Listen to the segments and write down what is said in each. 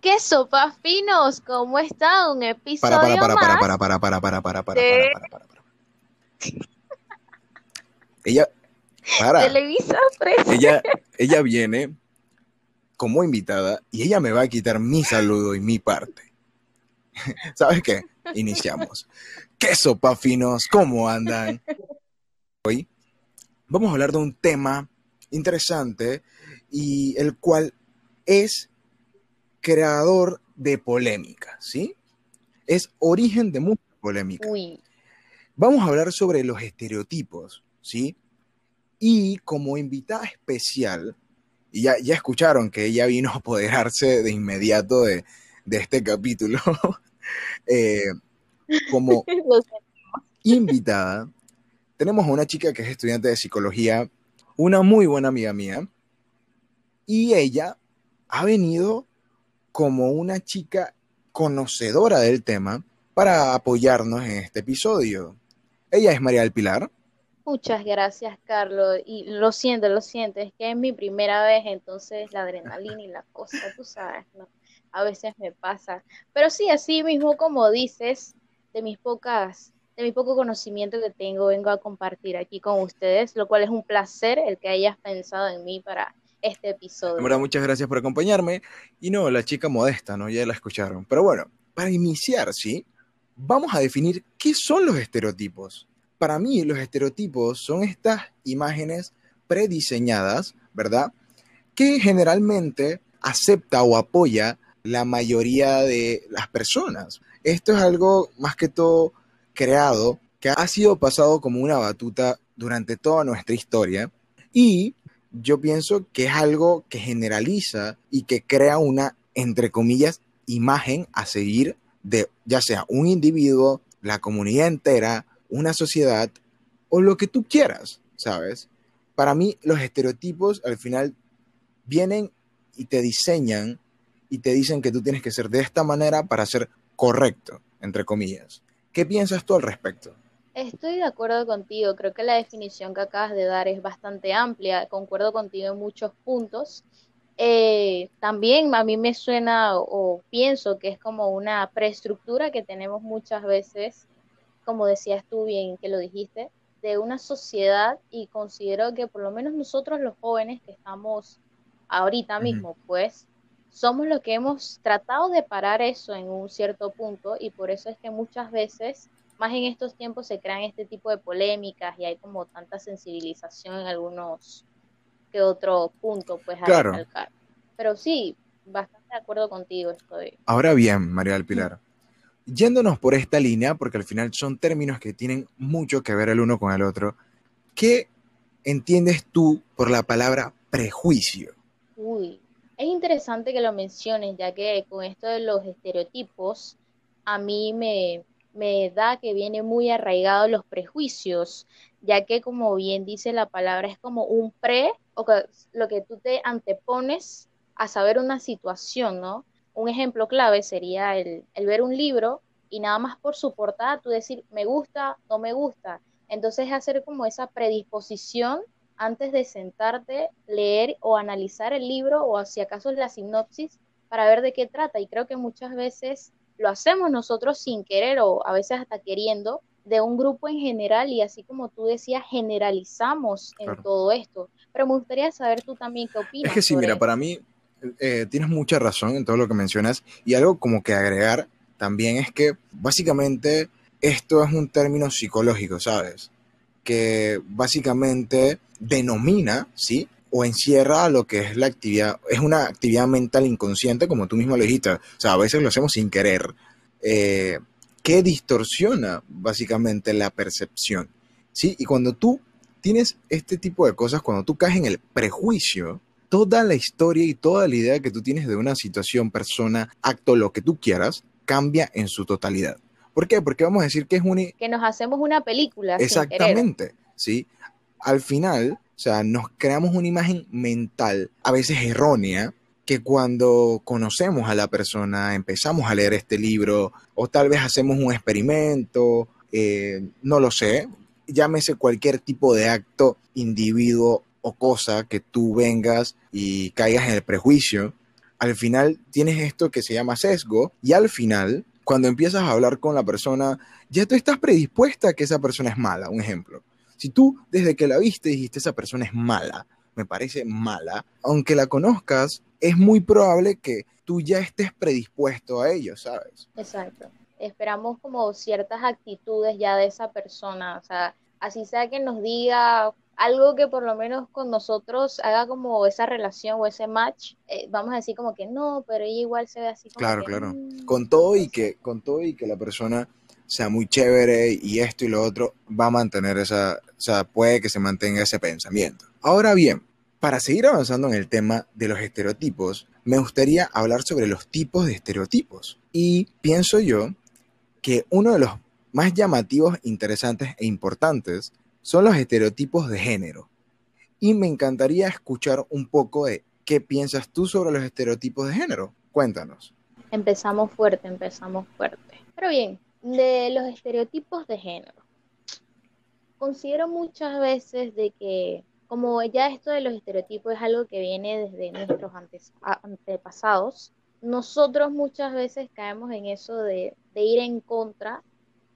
¿Qué sopa finos? ¿Cómo está? Un episodio Para, para, para, más. para, para, para, para, para, para, de- para, para, para, para. Ella, para, Televisa Press. ella, ella viene como invitada y ella me va a quitar mi saludo y mi parte. ¿Sabes qué? Iniciamos. ¿Qué sopa finos? ¿Cómo andan? Hoy vamos a hablar de un tema interesante y el cual es creador de polémica, ¿sí? Es origen de mucha polémica. Uy, Vamos a hablar sobre los estereotipos, ¿sí? Y como invitada especial, y ya, ya escucharon que ella vino a apoderarse de inmediato de, de este capítulo, eh, como invitada, tenemos a una chica que es estudiante de psicología, una muy buena amiga mía, y ella ha venido como una chica conocedora del tema para apoyarnos en este episodio. Ella es María del Pilar. Muchas gracias, Carlos. Y lo siento, lo siento, es que es mi primera vez, entonces la adrenalina y la cosa, tú sabes, ¿no? A veces me pasa. Pero sí, así mismo como dices, de mis pocas, de mi poco conocimiento que tengo, vengo a compartir aquí con ustedes, lo cual es un placer el que hayas pensado en mí para este episodio. muchas gracias por acompañarme. Y no, la chica modesta, ¿no? Ya la escucharon. Pero bueno, para iniciar, ¿sí? Vamos a definir qué son los estereotipos. Para mí, los estereotipos son estas imágenes prediseñadas, ¿verdad? Que generalmente acepta o apoya la mayoría de las personas. Esto es algo más que todo creado, que ha sido pasado como una batuta durante toda nuestra historia. Y yo pienso que es algo que generaliza y que crea una, entre comillas, imagen a seguir de ya sea un individuo, la comunidad entera, una sociedad o lo que tú quieras, ¿sabes? Para mí los estereotipos al final vienen y te diseñan y te dicen que tú tienes que ser de esta manera para ser correcto, entre comillas. ¿Qué piensas tú al respecto? Estoy de acuerdo contigo, creo que la definición que acabas de dar es bastante amplia, concuerdo contigo en muchos puntos. Eh, también a mí me suena o, o pienso que es como una preestructura que tenemos muchas veces, como decías tú bien que lo dijiste, de una sociedad y considero que por lo menos nosotros los jóvenes que estamos ahorita mismo, pues somos los que hemos tratado de parar eso en un cierto punto y por eso es que muchas veces más en estos tiempos se crean este tipo de polémicas y hay como tanta sensibilización en algunos que otro punto pues a Claro. Pero sí, bastante de acuerdo contigo estoy. Ahora bien, María del Pilar, yéndonos por esta línea, porque al final son términos que tienen mucho que ver el uno con el otro, ¿qué entiendes tú por la palabra prejuicio? Uy, es interesante que lo menciones, ya que con esto de los estereotipos, a mí me, me da que viene muy arraigado los prejuicios, ya que como bien dice la palabra, es como un pre, o que, lo que tú te antepones a saber una situación, ¿no? Un ejemplo clave sería el, el ver un libro y nada más por su portada tú decir, me gusta, no me gusta. Entonces hacer como esa predisposición antes de sentarte, leer o analizar el libro o si acaso la sinopsis para ver de qué trata. Y creo que muchas veces lo hacemos nosotros sin querer o a veces hasta queriendo de un grupo en general y así como tú decías, generalizamos en Claro. todo esto. Pero me gustaría saber tú también qué opinas. Es que sí, mira, esto. para mí eh, tienes mucha razón en todo lo que mencionas y algo como que agregar también es que básicamente esto es un término psicológico, ¿sabes? Que básicamente denomina, ¿sí? O encierra lo que es la actividad, es una actividad mental inconsciente, como tú mismo lo dijiste, o sea, a veces lo hacemos sin querer, eh, que distorsiona básicamente la percepción, ¿sí? Y cuando tú tienes este tipo de cosas, cuando tú caes en el prejuicio, toda la historia y toda la idea que tú tienes de una situación, persona, acto, lo que tú quieras, cambia en su totalidad. ¿Por qué? Porque vamos a decir que es un... Que nos hacemos una película sin. Exactamente, ¿sí? Al final, o sea, nos creamos una imagen mental, a veces errónea, que cuando conocemos a la persona, empezamos a leer este libro, o tal vez hacemos un experimento, eh, no lo sé, llámese cualquier tipo de acto, individuo o cosa que tú vengas y caigas en el prejuicio, al final tienes esto que se llama sesgo y al final, cuando empiezas a hablar con la persona, ya tú estás predispuesta a que esa persona es mala, un ejemplo. Si tú desde que la viste dijiste esa persona es mala, me parece mala, aunque la conozcas, es muy probable que tú ya estés predispuesto a ello, ¿sabes? Exacto. Esperamos como ciertas actitudes ya de esa persona, o sea, así sea que nos diga algo que por lo menos con nosotros haga como esa relación o ese match, eh, vamos a decir como que no, pero ella igual se ve así como Claro, que, claro. mm, Con todo y que, con todo y que la persona sea muy chévere y esto y lo otro, va a mantener esa, o sea, puede que se mantenga ese pensamiento. Ahora bien, para seguir avanzando en el tema de los estereotipos, me gustaría hablar sobre los tipos de estereotipos. Y pienso yo que uno de los más llamativos, interesantes e importantes son los estereotipos de género. Y me encantaría escuchar un poco de qué piensas tú sobre los estereotipos de género. Cuéntanos. Empezamos fuerte, empezamos fuerte. Pero bien, de los estereotipos de género. Considero muchas veces de que, como ya esto de los estereotipos es algo que viene desde nuestros antepasados, nosotros muchas veces caemos en eso de, de ir en contra,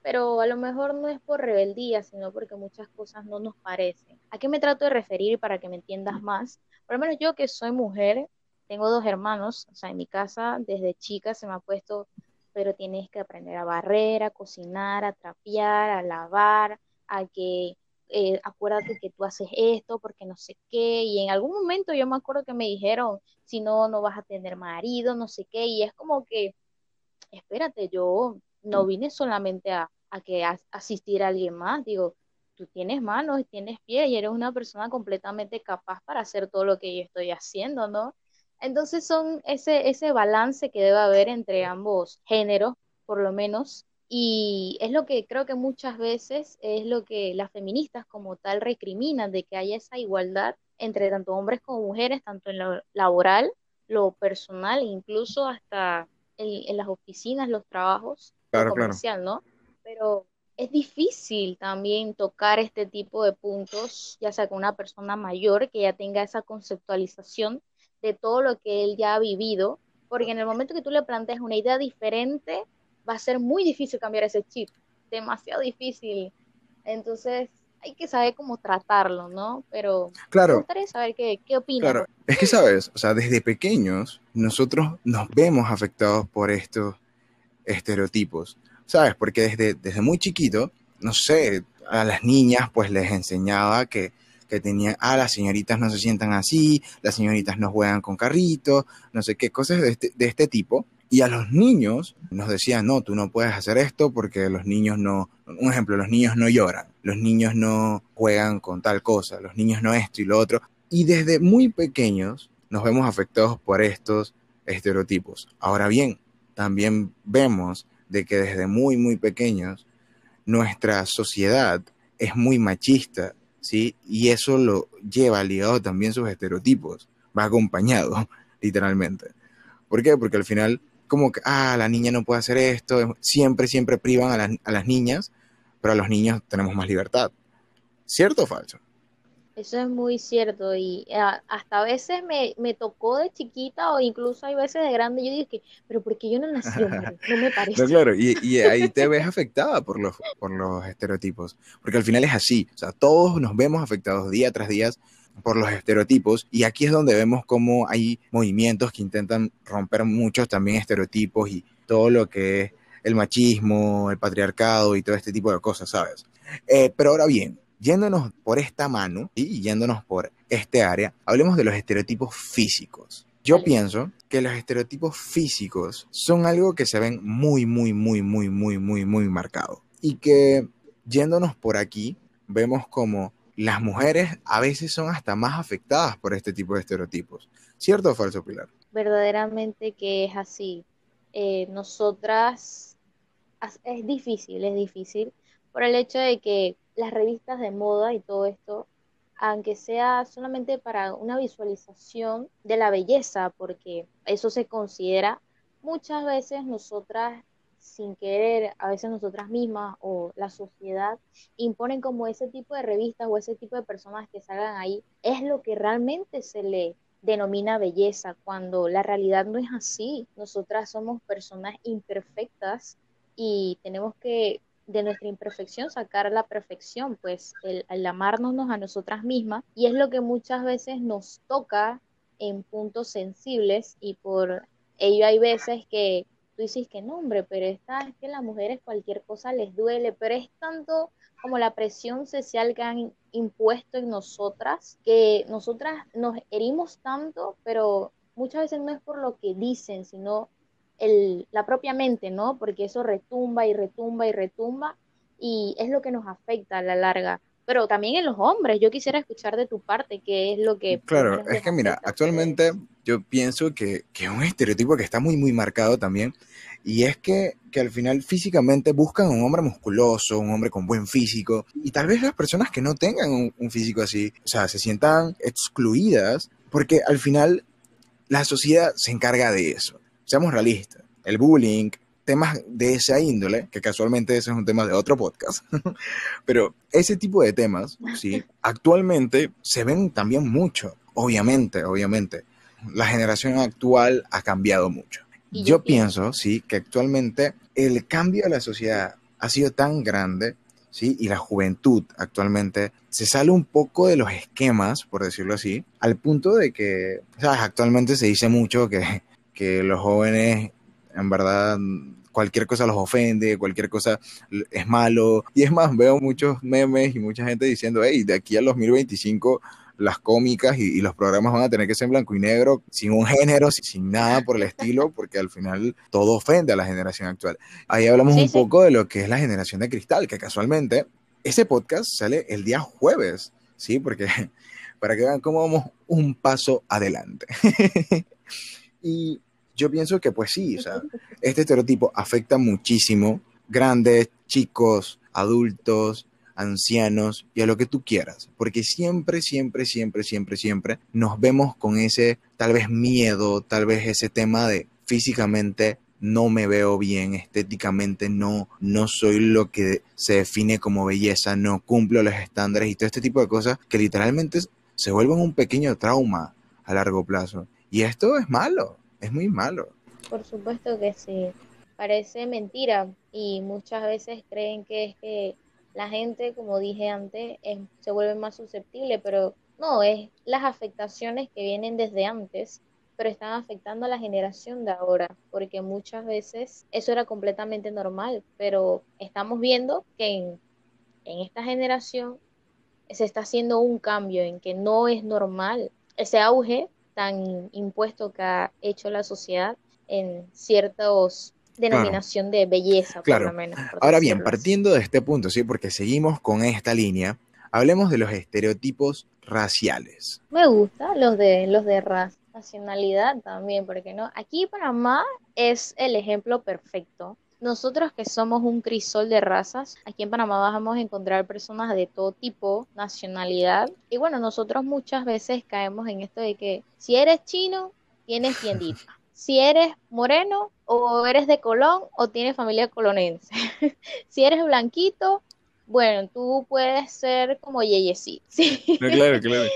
pero a lo mejor no es por rebeldía, sino porque muchas cosas no nos parecen. ¿A qué me trato de referir para que me entiendas más? Por lo menos yo que soy mujer, tengo dos hermanos, o sea, en mi casa desde chica se me ha puesto, pero tienes que aprender a barrer, a cocinar, a trapear, a lavar, a que eh, acuérdate que tú haces esto porque no sé qué, y en algún momento yo me acuerdo que me dijeron, si no, no vas a tener marido, no sé qué, y es como que, espérate, yo no vine solamente a, a que a, asistir a alguien más, digo, tú tienes manos y tienes pies y eres una persona completamente capaz para hacer todo lo que yo estoy haciendo, ¿no? Entonces son ese, ese balance que debe haber entre ambos géneros, por lo menos, y es lo que creo que muchas veces es lo que las feministas como tal recriminan, de que haya esa igualdad entre tanto hombres como mujeres, tanto en lo laboral, lo personal, incluso hasta en, en las oficinas, los trabajos, lo Claro, claro. comercial, ¿no? Pero es difícil también tocar este tipo de puntos, ya sea con una persona mayor que ya tenga esa conceptualización de todo lo que él ya ha vivido, porque en el momento que tú le planteas una idea diferente, va a ser muy difícil cambiar ese chip, demasiado difícil. Entonces, hay que saber cómo tratarlo, ¿no? Pero me Claro, gustaría saber qué, qué opinas. claro. Es que, ¿sabes? O sea, desde pequeños nosotros nos vemos afectados por estos estereotipos, ¿sabes? Porque desde, desde muy chiquito, no sé, a las niñas pues les enseñaba que, que tenían, ah, las señoritas no se sientan así, las señoritas no juegan con carritos, no sé qué, cosas de este, de este tipo. Y a los niños nos decían, no, tú no puedes hacer esto porque los niños no, un ejemplo, los niños no lloran, los niños no juegan con tal cosa, los niños no esto y lo otro. Y desde muy pequeños nos vemos afectados por estos estereotipos. Ahora bien, también vemos de que desde muy, muy pequeños nuestra sociedad es muy machista, ¿sí? Y eso lo lleva ligado también sus estereotipos, va acompañado, literalmente. ¿Por qué? Porque al final, como que, ah, la niña no puede hacer esto, siempre, siempre privan a las, a las niñas, pero a los niños tenemos más libertad. ¿Cierto o falso? Eso es muy cierto y eh, hasta a veces me, me tocó de chiquita o incluso hay veces de grande, yo digo que, pero ¿por qué yo no nací hombre? No me No, parece. claro, y, y ahí te ves afectada por los, por los estereotipos, porque al final es así, o sea, todos nos vemos afectados día tras día por los estereotipos y aquí es donde vemos cómo hay movimientos que intentan romper muchos también estereotipos y todo lo que es el machismo, el patriarcado y todo este tipo de cosas, ¿sabes? Eh, pero ahora bien, yéndonos por esta mano y yéndonos por este área, hablemos de los estereotipos físicos. Yo pienso que los estereotipos físicos son algo que se ven muy, muy, muy, muy, muy, muy, muy marcado. Y que yéndonos por aquí, vemos como las mujeres a veces son hasta más afectadas por este tipo de estereotipos. ¿Cierto o falso, Pilar? Verdaderamente que es así. Eh, nosotras, as- es difícil, es difícil, por el hecho de que las revistas de moda y todo esto, aunque sea solamente para una visualización de la belleza, porque eso se considera, muchas veces nosotras, sin querer, a veces nosotras mismas o la sociedad, imponen como ese tipo de revistas o ese tipo de personas que salgan ahí, es lo que realmente se lee denomina belleza, cuando la realidad no es así. Nosotras somos personas imperfectas y tenemos que de nuestra imperfección sacar la perfección, pues el, el amarnos a nosotras mismas y es lo que muchas veces nos toca en puntos sensibles y por ello hay veces que tú dices que no, hombre, pero esta es que las mujeres cualquier cosa les duele, pero es tanto como la presión social que han impuesto en nosotras, que nosotras nos herimos tanto, pero muchas veces no es por lo que dicen, sino el, la propia mente, ¿no? Porque eso retumba y retumba y retumba y es lo que nos afecta a la larga. Pero también en los hombres, yo quisiera escuchar de tu parte qué es lo que... Claro, es que mira, actualmente yo pienso que, que un estereotipo que está muy, muy marcado también, y es que, que al final físicamente buscan un hombre musculoso, un hombre con buen físico, y tal vez las personas que no tengan un, un físico así, o sea, se sientan excluidas, porque al final la sociedad se encarga de eso seamos realistas, el bullying, temas de esa índole, que casualmente ese es un tema de otro podcast, pero ese tipo de temas, sí, actualmente se ven también mucho, obviamente, obviamente. La generación actual ha cambiado mucho. Yo pienso, sí, que actualmente el cambio de la sociedad ha sido tan grande, sí, y la juventud actualmente se sale un poco de los esquemas, por decirlo así, al punto de que, ¿sabes? Actualmente se dice mucho que que los jóvenes, en verdad, cualquier cosa los ofende, cualquier cosa es malo. Y es más, veo muchos memes y mucha gente diciendo, hey, de aquí al 2025 las cómicas y, los programas van a tener que ser en blanco y negro, sin un género, sin, nada por el estilo, porque al final todo ofende a la generación actual. Ahí hablamos un poco de lo que es la generación de cristal, que casualmente ese podcast sale el día jueves, ¿sí? Porque para que vean cómo vamos un paso adelante. y yo pienso que pues sí, o sea, este estereotipo afecta muchísimo grandes, chicos, adultos, ancianos y a lo que tú quieras, porque siempre, siempre, siempre, siempre, siempre nos vemos con ese tal vez miedo, tal vez ese tema de físicamente no me veo bien, estéticamente no, no soy lo que se define como belleza, no cumplo los estándares y todo este tipo de cosas que literalmente se vuelven un pequeño trauma a largo plazo. Y esto es malo, es muy malo. Por supuesto que sí. Parece mentira y muchas veces creen que es que la gente, como dije antes, se vuelve más susceptible, pero no, es las afectaciones que vienen desde antes, pero están afectando a la generación de ahora, porque muchas veces eso era completamente normal, pero estamos viendo que en, en esta generación se está haciendo un cambio en que no es normal ese auge tan impuesto que ha hecho la sociedad en ciertos denominación de belleza, claro. por lo menos. Ahora bien, partiendo de este punto, sí, porque seguimos con esta línea, hablemos de los estereotipos raciales. Me gusta los de los de raza, nacionalidad también, porque no. Aquí Panamá es el ejemplo perfecto nosotros que somos un crisol de razas, aquí en Panamá vamos a encontrar personas de todo tipo, nacionalidad. Y bueno, nosotros muchas veces caemos en esto de que si eres chino, tienes tiendita. Si eres moreno o eres de Colón o tienes familia colonense. si eres blanquito, bueno, tú puedes ser como Yeyecito. ¿sí? Claro, claro.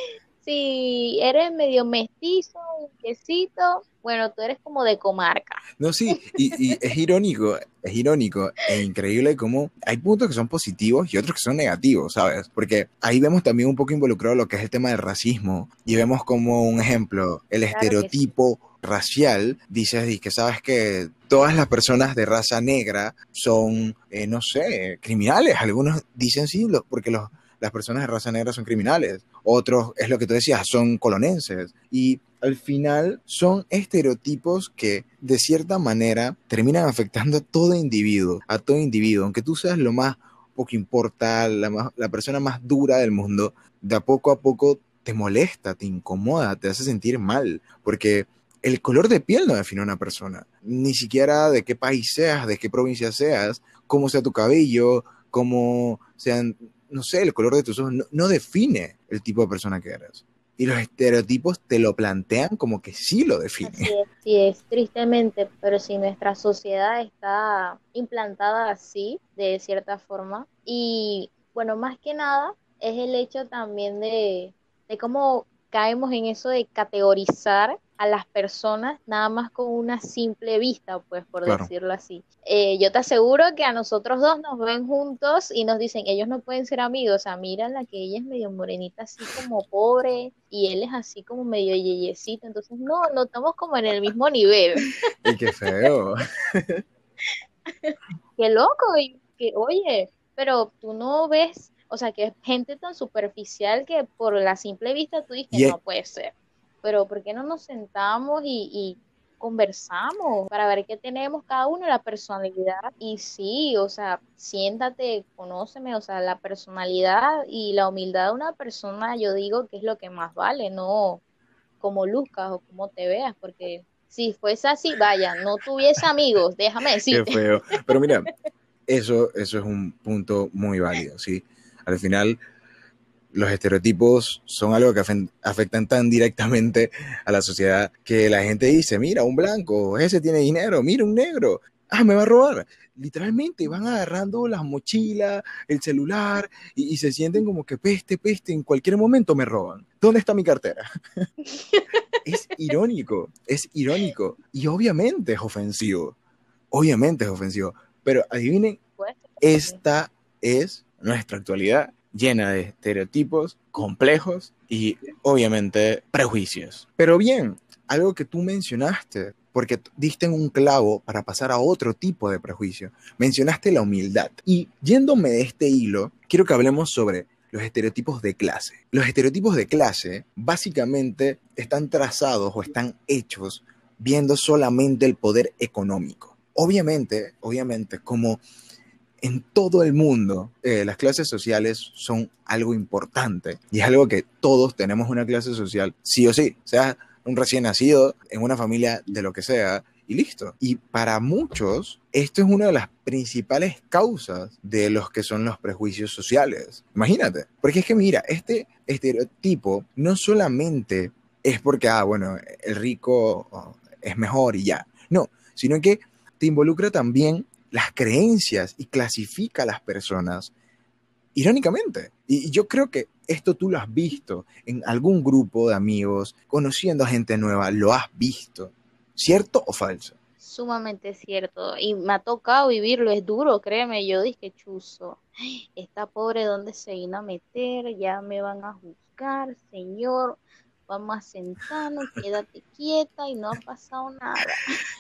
Si eres medio mestizo, quesito, bueno, tú eres como de comarca. No, sí, y, es irónico, es irónico e increíble cómo hay puntos que son positivos y otros que son negativos, ¿sabes? Porque ahí vemos también un poco involucrado lo que es el tema del racismo y vemos como un ejemplo, el estereotipo racial, dices que sabes que todas las personas de raza negra son, eh, no sé, criminales. Algunos dicen sí, porque los, las personas de raza negra son criminales. Otros, es lo que tú decías, son colonenses. Y al final son estereotipos que de cierta manera terminan afectando a todo individuo, a todo individuo, aunque tú seas lo más poco importa, la, la persona más dura del mundo, de poco a poco te molesta, te incomoda, te hace sentir mal, porque el color de piel no define a una persona, ni siquiera de qué país seas, de qué provincia seas, cómo sea tu cabello, cómo sean, no sé, el color de tus ojos, no define el tipo de persona que eres y los estereotipos te lo plantean como que sí lo definen. Sí es, tristemente, pero si nuestra sociedad está implantada así, de cierta forma, y bueno, más que nada es el hecho también de, de cómo caemos en eso de categorizar a las personas nada más con una simple vista, pues por decirlo así. Eh, yo te aseguro que a nosotros dos nos ven juntos y nos dicen, ellos no pueden ser amigos, o sea, mira la que ella es medio morenita, así como pobre, y él es así como medio yeyecito, entonces no, no estamos como en el mismo nivel. y qué feo. qué loco, y que, oye, pero tú no ves o sea, que es gente tan superficial que por la simple vista tú dices, no puede ser. Pero ¿por qué no nos sentamos y, conversamos para ver qué tenemos cada uno, la personalidad? Y sí, o sea, siéntate, conóceme, o sea, la personalidad y la humildad de una persona, yo digo que es lo que más vale, no como luzcas o como te veas, porque si fuese así, vaya, no tuviese amigos, déjame decir. Qué feo. Pero mira, eso, eso es un punto muy válido, ¿sí? Al final, los estereotipos son algo que afectan tan directamente a la sociedad que la gente dice, mira, un blanco, ese tiene dinero, mira, un negro, ah, me va a robar. Literalmente van agarrando las mochilas, el celular y, se sienten como que peste, peste, en cualquier momento me roban. ¿Dónde está mi cartera? es irónico, es irónico y obviamente es ofensivo, obviamente es ofensivo, pero adivinen, esta es nuestra actualidad llena de estereotipos complejos y obviamente prejuicios. Pero bien, algo que tú mencionaste, porque diste un clavo para pasar a otro tipo de prejuicio, mencionaste la humildad. Y yéndome de este hilo, quiero que hablemos sobre los estereotipos de clase. Los estereotipos de clase básicamente están trazados o están hechos viendo solamente el poder económico. Obviamente, obviamente, como en todo el mundo eh, las clases sociales son algo importante y es algo que todos tenemos una clase social, sí o sí, sea un recién nacido, en una familia de lo que sea, y listo. Y para muchos, esto es una de las principales causas de los que son los prejuicios sociales. Imagínate, porque es que mira, este estereotipo no solamente es porque, ah, bueno, el rico oh, es mejor y ya, no, sino que te involucra también las creencias y clasifica a las personas irónicamente. Y yo creo que esto tú lo has visto en algún grupo de amigos, conociendo a gente nueva, lo has visto. ¿Cierto o falso? Sumamente cierto. Y me ha tocado vivirlo, es duro, créeme. Yo dije, chuzo, esta pobre, ¿dónde se vino a meter? Ya me van a juzgar, señor vamos a sentarnos, quédate quieta y no ha pasado nada.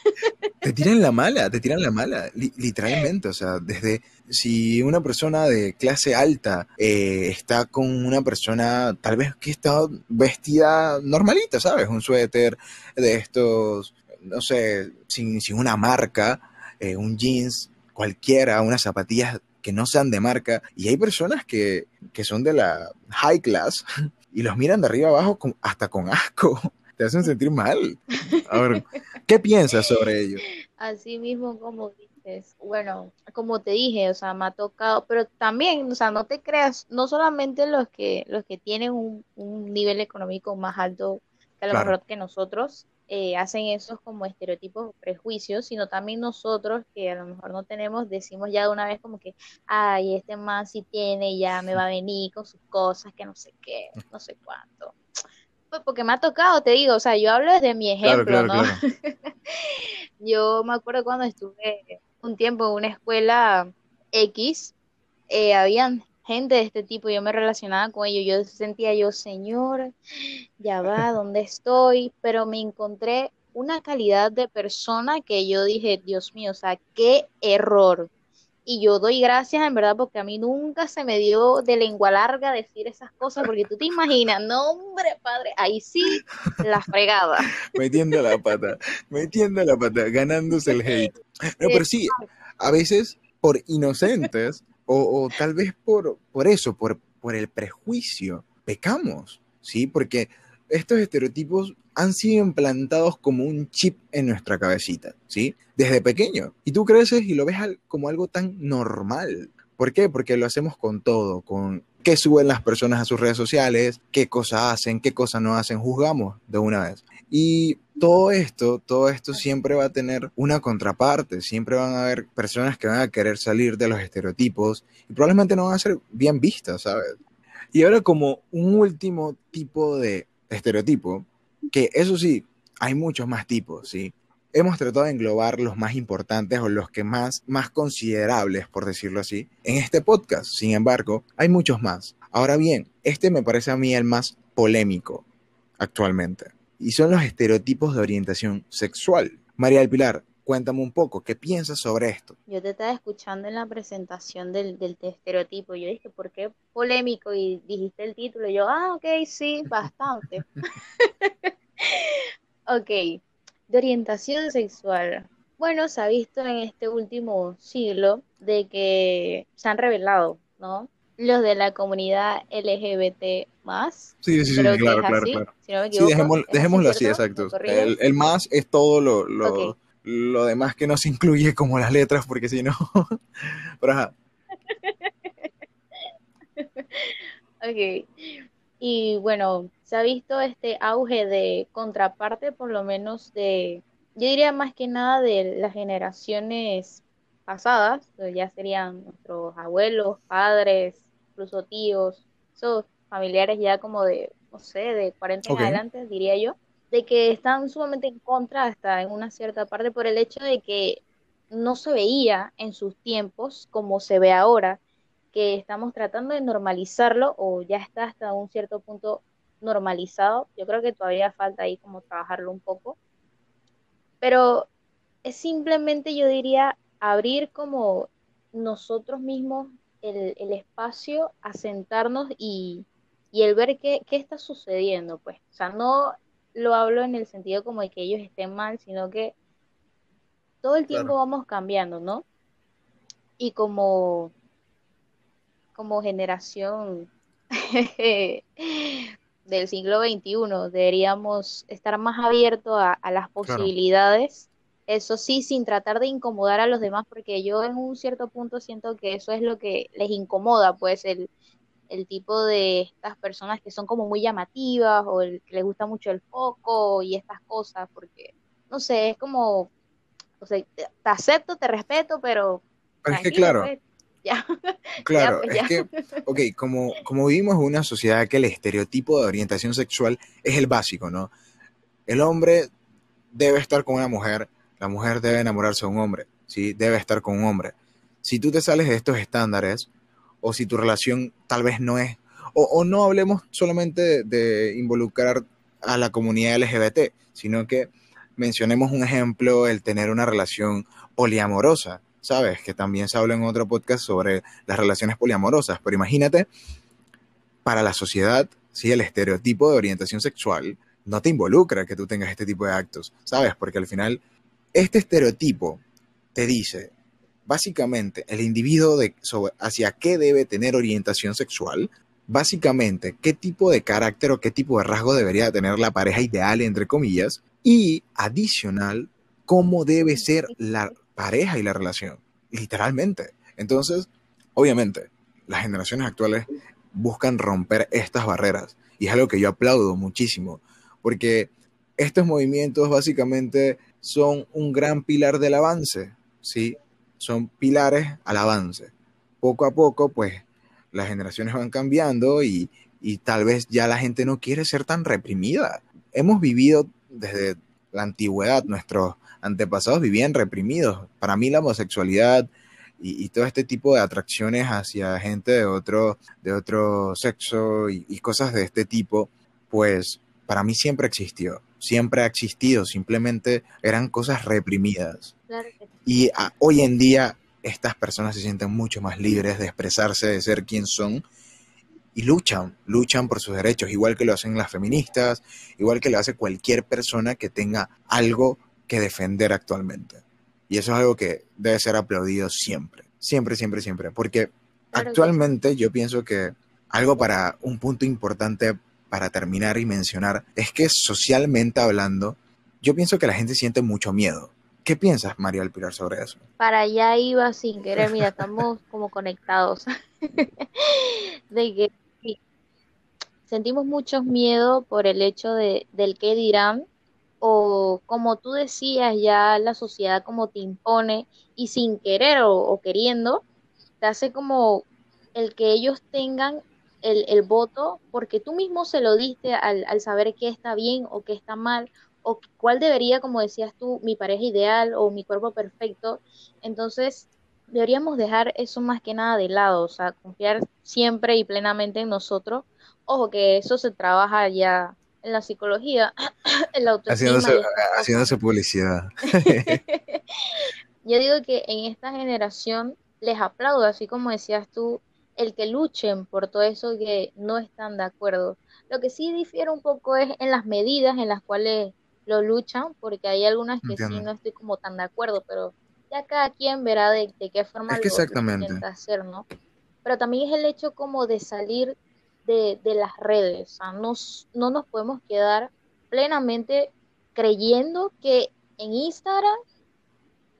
Te tiran la mala, te tiran la mala, literalmente, o sea, desde si una persona de clase alta eh, está con una persona tal vez que está vestida normalita, ¿sabes? Un suéter de estos, no sé, sin, una marca, eh, un jeans cualquiera, unas zapatillas que no sean de marca, y hay personas que, que son de la high class y los miran de arriba abajo hasta con asco. Te hacen sentir mal. A ver, ¿qué piensas sobre ello? Así mismo como dices, bueno, como te dije, o sea, me ha tocado, pero también, o sea, no te creas, no solamente los que, los que tienen un, nivel económico más alto que a lo mejor que nosotros, eh, hacen esos como estereotipos prejuicios, sino también nosotros que a lo mejor no tenemos, decimos ya de una vez como que, ay, este man sí tiene, ya me va a venir con sus cosas, que no sé qué, no sé cuánto. Pues porque me ha tocado, te digo, o sea, yo hablo desde mi ejemplo, ¿no? yo me acuerdo cuando estuve un tiempo en una escuela X, eh, habían gente de este tipo, yo me relacionaba con ellos, yo sentía yo, Señor, ya va, ¿dónde estoy? Pero me encontré una calidad de persona que yo dije, Dios mío, o sea, qué error. Y yo doy gracias en verdad porque a mí nunca se me dio de lengua larga decir esas cosas, porque tú te imaginas, no hombre, padre, ahí sí, la fregada. metiendo la pata, metiendo la pata, ganándose el hate. No, pero sí, a veces por inocentes o, tal vez por, por eso, por, por el prejuicio, pecamos, ¿sí? Porque estos estereotipos han sido implantados como un chip en nuestra cabecita, ¿sí? Desde pequeño. Y tú creces y lo ves como algo tan normal. ¿Por qué? Porque lo hacemos con todo, con qué suben las personas a sus redes sociales, qué cosas hacen, qué cosas no hacen, juzgamos de una vez. Y todo esto, todo esto siempre va a tener una contraparte, siempre van a haber personas que van a querer salir de los estereotipos y probablemente no van a ser bien vistas, ¿sabes? Y ahora como un último tipo de estereotipo, que eso sí, hay muchos más tipos, ¿sí? Hemos tratado de englobar los más importantes o los que más, más considerables, por decirlo así, en este podcast. Sin embargo, hay muchos más. Ahora bien, este me parece a mí el más polémico actualmente. Y son los estereotipos de orientación sexual. María del Pilar, cuéntame un poco, ¿qué piensas sobre esto? Yo te estaba escuchando en la presentación del, del estereotipo. Yo dije, ¿por qué polémico? Y dijiste el título. Y yo, ah, ok, sí, bastante. ok, de orientación sexual. Bueno, se ha visto en este último siglo de que se han revelado, ¿no? Los de la comunidad LGBT más. Sí, sí, sí, claro, claro, claro. Si no me equivoco, sí, dejémoslo así, exacto. El, el, más es todo lo, lo, lo demás que no se incluye como las letras, porque si no. Pero ajá. ok. Y bueno, se ha visto este auge de contraparte, por lo menos de, yo diría más que nada de las generaciones pasadas, ya serían nuestros abuelos, padres, incluso tíos, esos familiares ya como de, no sé, de 40 en adelante, diría yo de que están sumamente en contra hasta en una cierta parte por el hecho de que no se veía en sus tiempos como se ve ahora, que estamos tratando de normalizarlo o ya está hasta un cierto punto normalizado. Yo creo que todavía falta ahí como trabajarlo un poco. Pero es simplemente, yo diría, abrir como nosotros mismos el, el espacio a sentarnos y, y el ver qué, qué está sucediendo, pues. O sea, no lo hablo en el sentido como de que ellos estén mal, sino que todo el tiempo vamos cambiando, ¿no? Y como, como generación del siglo XXI deberíamos estar más abiertos a, las posibilidades. Eso sí, sin tratar de incomodar a los demás, porque yo en un cierto punto siento que eso es lo que les incomoda, pues el, el tipo de estas personas que son como muy llamativas o el que les gusta mucho el foco y estas cosas, porque, no sé, es como, o sea, te acepto, te respeto, pero... Pero es que claro, pues, ya. Claro, pues, es que, ok, como, como vivimos en una sociedad que el estereotipo de orientación sexual es el básico, ¿no? El hombre debe estar con una mujer, la mujer debe enamorarse de un hombre, ¿sí? Debe estar con un hombre. Si tú te sales de estos estándares, o si tu relación tal vez no es, o, no hablemos solamente de, involucrar a la comunidad LGBT, sino que mencionemos un ejemplo, el tener una relación poliamorosa, ¿sabes? Que también se habla en otro podcast sobre las relaciones poliamorosas, pero imagínate, para la sociedad, si el estereotipo de orientación sexual no te involucra que tú tengas este tipo de actos, ¿sabes? Porque al final, este estereotipo te dice, básicamente el individuo hacia qué debe tener orientación sexual, básicamente qué tipo de carácter o qué tipo de rasgo debería tener la pareja ideal, entre comillas, y adicional, cómo debe ser la pareja y la relación, literalmente. Entonces, obviamente, las generaciones actuales buscan romper estas barreras y es algo que yo aplaudo muchísimo, porque estos movimientos básicamente son un gran pilar del avance, ¿sí? son pilares al avance. Poco a poco, pues, las generaciones van cambiando y, tal vez ya la gente no quiere ser tan reprimida. Hemos vivido desde la antigüedad, nuestros antepasados vivían reprimidos. Para mí la homosexualidad y, todo este tipo de atracciones hacia gente de otro, de otro sexo y, y cosas de este tipo, pues para mí siempre existió, siempre ha existido, simplemente eran cosas reprimidas. Y ah, hoy en día estas personas se sienten mucho más libres de expresarse, de ser quien son y luchan, luchan por sus derechos, igual que lo hacen las feministas, igual que lo hace cualquier persona que tenga algo que defender actualmente. Y eso es algo que debe ser aplaudido siempre, siempre, siempre, siempre, porque actualmente yo pienso que algo para un punto importante para terminar y mencionar es que socialmente hablando, yo pienso que la gente siente mucho miedo ¿Qué piensas, María Alpilar, sobre eso? Para allá iba sin querer, mira, estamos como conectados. de que sentimos mucho miedo por el hecho de, del qué dirán, o como tú decías, ya la sociedad como te impone y sin querer o, o queriendo, te hace como el que ellos tengan el, el voto porque tú mismo se lo diste al, al saber qué está bien o qué está mal o cuál debería, como decías tú, mi pareja ideal o mi cuerpo perfecto. Entonces, deberíamos dejar eso más que nada de lado, o sea, confiar siempre y plenamente en nosotros. Ojo, que eso se trabaja ya en la psicología, en la autoestima. Haciéndose, haciéndose publicidad. Yo digo que en esta generación les aplaudo, así como decías tú, el que luchen por todo eso que no están de acuerdo. Lo que sí difiere un poco es en las medidas en las cuales lo luchan, porque hay algunas que sí no estoy como tan de acuerdo, pero ya cada quien verá de, qué forma es que lo, intenta hacer, ¿no? Pero también es el hecho como de salir de, de las redes, o sea, nos, no nos podemos quedar plenamente creyendo que en Instagram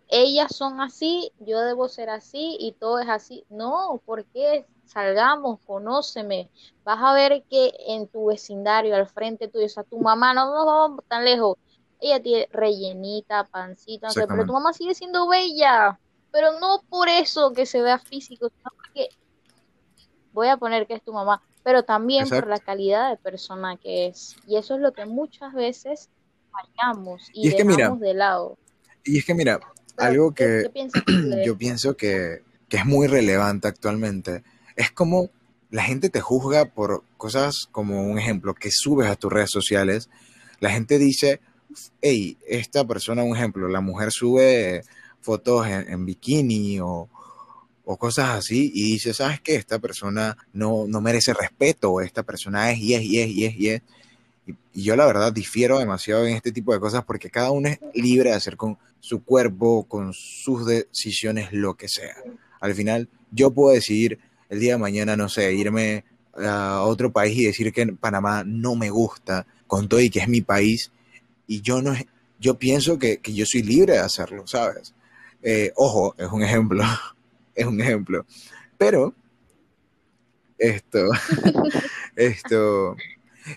ellas son así, yo debo ser así y todo es así. No, porque salgamos, conóceme, vas a ver que en tu vecindario, al frente tuyo, o sea, tu mamá, no nos vamos tan lejos, ella tiene rellenita, pancita, pero tu mamá sigue siendo bella, pero no por eso que se vea físico, sino porque voy a poner que es tu mamá, pero también por la calidad de persona que es. Y eso es lo que muchas veces fallamos y, dejamos de lado. Y es que mira, algo que yo pienso que, es muy relevante actualmente es como la gente te juzga por cosas como un ejemplo que subes a tus redes sociales. La gente dice, hey, esta persona, un ejemplo, la mujer sube fotos en, bikini o, cosas así y dice, ¿sabes qué? Esta persona no, no merece respeto, esta persona es y es y es y es y es. Y, yo la verdad difiero demasiado en este tipo de cosas porque cada uno es libre de hacer con su cuerpo, con sus decisiones, lo que sea. Al final, yo puedo decidir el día de mañana, no sé, irme a otro país y decir que Panamá no me gusta, con todo y que es mi país, y yo no yo pienso que, yo soy libre de hacerlo, ¿sabes? Eh, ojo, es un ejemplo, es un ejemplo. Pero esto, esto,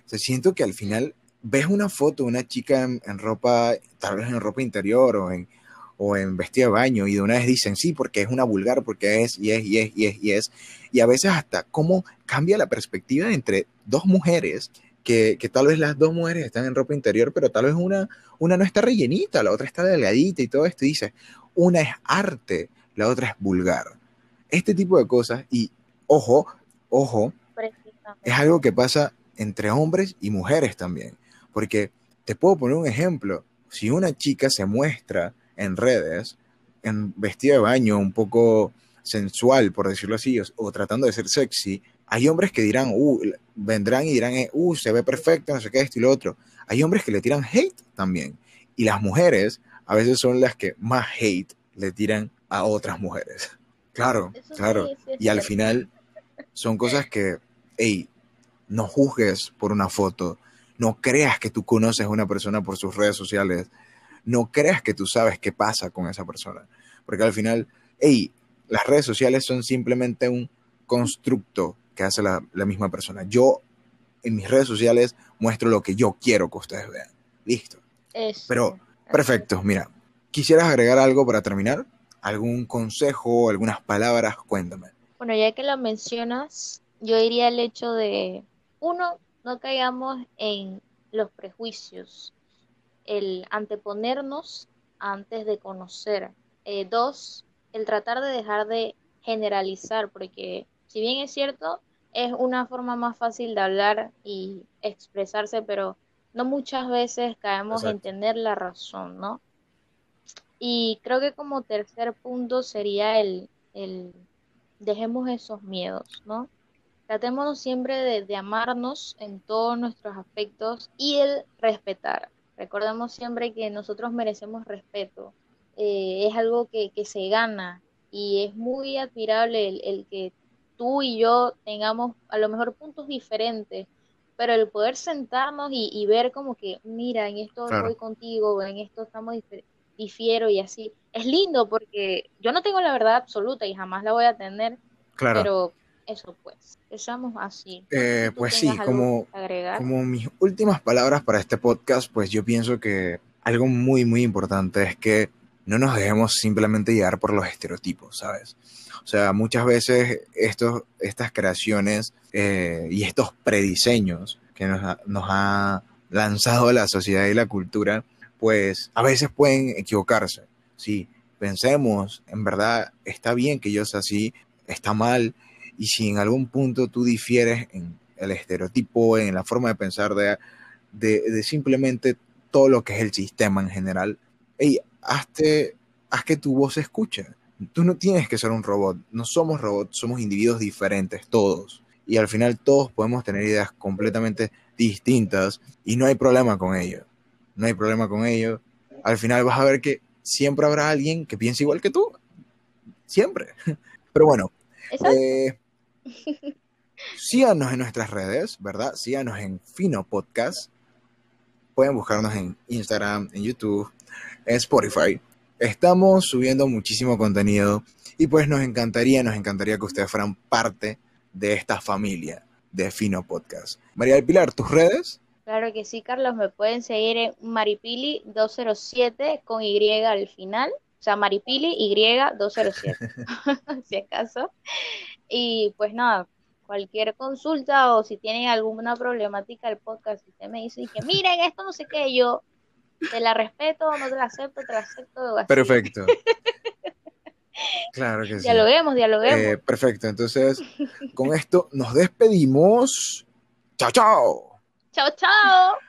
se siento que al final ves una foto de una chica en, ropa, tal vez en ropa interior o en, o en vestido de baño y de una vez dicen sí porque es una vulgar, porque es y es y es y es y es. Y a veces hasta cómo cambia la perspectiva entre dos mujeres que, que, tal vez las dos mujeres están en ropa interior, pero tal vez una, una no está rellenita, la otra está delgadita y todo esto. Y dice, una es arte, la otra es vulgar. Este tipo de cosas, y ojo, ojo, es algo que pasa entre hombres y mujeres también. Porque te puedo poner un ejemplo. Si una chica se muestra en redes, en vestido de baño, un poco sensual, por decirlo así, o, tratando de ser sexy, hay hombres que dirán, uh, vendrán y dirán, uh, se ve perfecto, no sé qué, esto y lo otro. Hay hombres que le tiran hate también. Y las mujeres a veces son las que más hate le tiran a otras mujeres. Claro, claro. y al final son cosas que, hey, no juzgues por una foto, no creas que tú conoces a una persona por sus redes sociales, no creas que tú sabes qué pasa con esa persona, porque al final, hey, las redes sociales son simplemente un constructo que hace la, misma persona. Yo en mis redes sociales muestro lo que yo quiero que ustedes vean. Listo. Pero, perfecto, mira, ¿quisieras agregar algo para terminar? ¿Algún consejo, algunas palabras? Cuéntame. Bueno, ya que lo mencionas, yo diría el hecho de uno, no caigamos en los prejuicios, el anteponernos antes de conocer. Eh, dos, el tratar de dejar de generalizar, porque si bien es cierto, es una forma más fácil de hablar y expresarse, pero no muchas veces caemos en tener la razón, ¿no? Y creo que como tercer punto sería el, el dejemos esos miedos, ¿no? Tratémonos siempre de, amarnos en todos nuestros aspectos y el respetar. Recordemos siempre que nosotros merecemos respeto. Eh, es algo que, se gana y es muy admirable el, que tú y yo tengamos a lo mejor puntos diferentes, pero el poder sentarnos y, ver como que, mira, en esto voy contigo, en esto estamos difiero y así, es lindo porque yo no tengo la verdad absoluta y jamás la voy a tener, claro. pero eso pues, estamos así. Eh, pues sí, como, como mis últimas palabras para este podcast, pues yo pienso que algo muy, muy importante es que no nos dejemos simplemente llevar por los estereotipos, ¿sabes? O sea, muchas veces estos, estas creaciones eh, y estos prediseños que nos ha, nos ha lanzado la sociedad y la cultura, pues a veces pueden equivocarse. Sí, pensemos, en verdad está bien que yo sea así, está mal, y si en algún punto tú difieres en el estereotipo, en la forma de pensar de, de, de simplemente todo lo que es el sistema en general, hey, hazte, haz que tu voz se escuche. Tú no tienes que ser un robot, no somos robots, somos individuos diferentes, todos. Y al final todos podemos tener ideas completamente distintas y no hay problema con ello. No hay problema con ello. Al final vas a ver que siempre habrá alguien que piense igual que tú. Siempre. Pero bueno, eh, síganos en nuestras redes, ¿verdad? Síganos en Fino Podcast. Pueden buscarnos en Instagram, en YouTube, en Spotify. Estamos subiendo muchísimo contenido y pues nos encantaría, nos encantaría que ustedes fueran parte de esta familia de Fino Podcast. María del Pilar, ¿tus redes? Claro que sí, Carlos, me pueden seguir en Maripili207 con Y al final, o sea, Maripili Y207, si acaso. Y pues nada, cualquier consulta o si tienen alguna problemática del podcast, si usted me dice que miren esto, no sé qué, yo te la respeto, no te la acepto, te la acepto. Así. Perfecto. Claro que sí. Dialoguemos, dialoguemos. Eh, perfecto, entonces con esto nos despedimos. Chao, chao. Chao, chao.